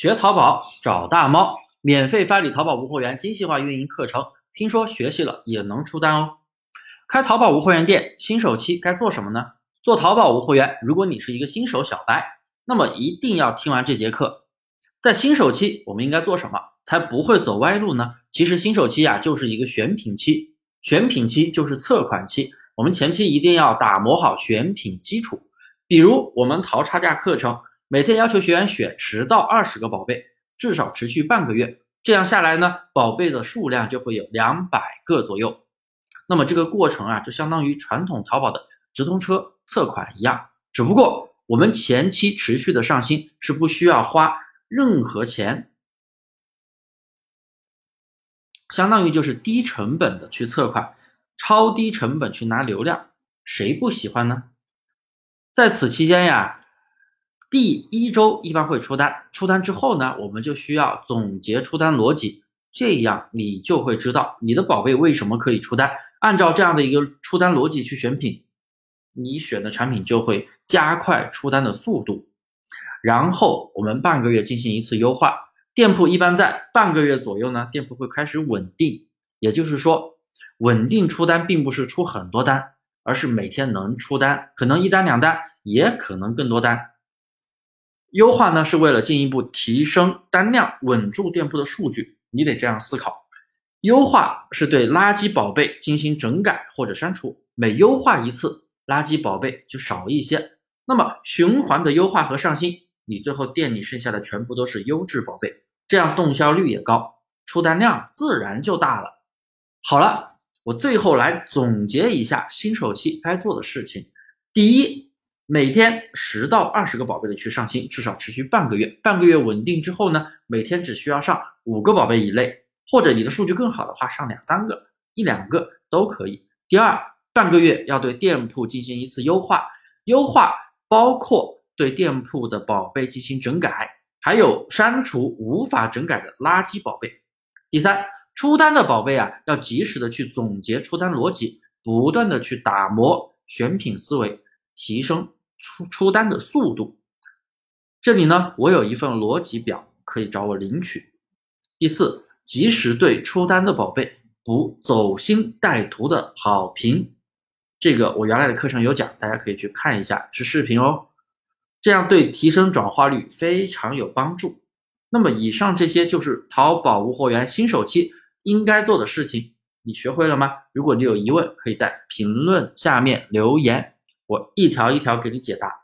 学淘宝找大猫，免费发你淘宝无货源精细化运营课程，听说学习了也能出单哦。开淘宝无货源店，新手期该做什么呢？做淘宝无货源，如果你是一个新手小白，那么一定要听完这节课。在新手期，我们应该做什么才不会走歪路呢？其实新手期呀，就是一个选品期，选品期就是测款期。我们前期一定要打磨好选品基础，比如我们淘差价课程。每天要求学员选十到二十个宝贝，至少持续半个月，这样下来呢，宝贝的数量就会有两百个左右。那么这个过程啊，就相当于传统淘宝的直通车测款一样，只不过我们前期持续的上新是不需要花任何钱，相当于就是低成本的去测款，超低成本去拿流量，谁不喜欢呢？在此期间呀。第一周一般会出单，出单之后呢，我们就需要总结出单逻辑，这样你就会知道你的宝贝为什么可以出单。按照这样的一个出单逻辑去选品，你选的产品就会加快出单的速度。然后我们半个月进行一次优化，店铺一般在半个月左右呢，店铺会开始稳定。也就是说，稳定出单并不是出很多单，而是每天能出单，可能一单两单，也可能更多单。优化呢，是为了进一步提升单量，稳住店铺的数据。你得这样思考：优化是对垃圾宝贝进行整改或者删除，每优化一次，垃圾宝贝就少一些。那么循环的优化和上新，你最后店里剩下的全部都是优质宝贝，这样动销率也高，出单量自然就大了。好了，我最后来总结一下新手期该做的事情：第一。每天十到二十个宝贝的去上新，至少持续半个月。半个月稳定之后呢，每天只需要上五个宝贝以内，或者你的数据更好的话，上两三个、一两个都可以。第二，半个月要对店铺进行一次优化，优化包括对店铺的宝贝进行整改，还有删除无法整改的垃圾宝贝。第三，出单的宝贝啊，要及时的去总结出单逻辑，不断的去打磨选品思维，提升。出出单的速度，这里呢，我有一份逻辑表可以找我领取。第四，及时对出单的宝贝补走心带图的好评，这个我原来的课程有讲，大家可以去看一下，是视频哦。这样对提升转化率非常有帮助。那么以上这些就是淘宝无货源新手期应该做的事情，你学会了吗？如果你有疑问，可以在评论下面留言。我一条一条给你解答。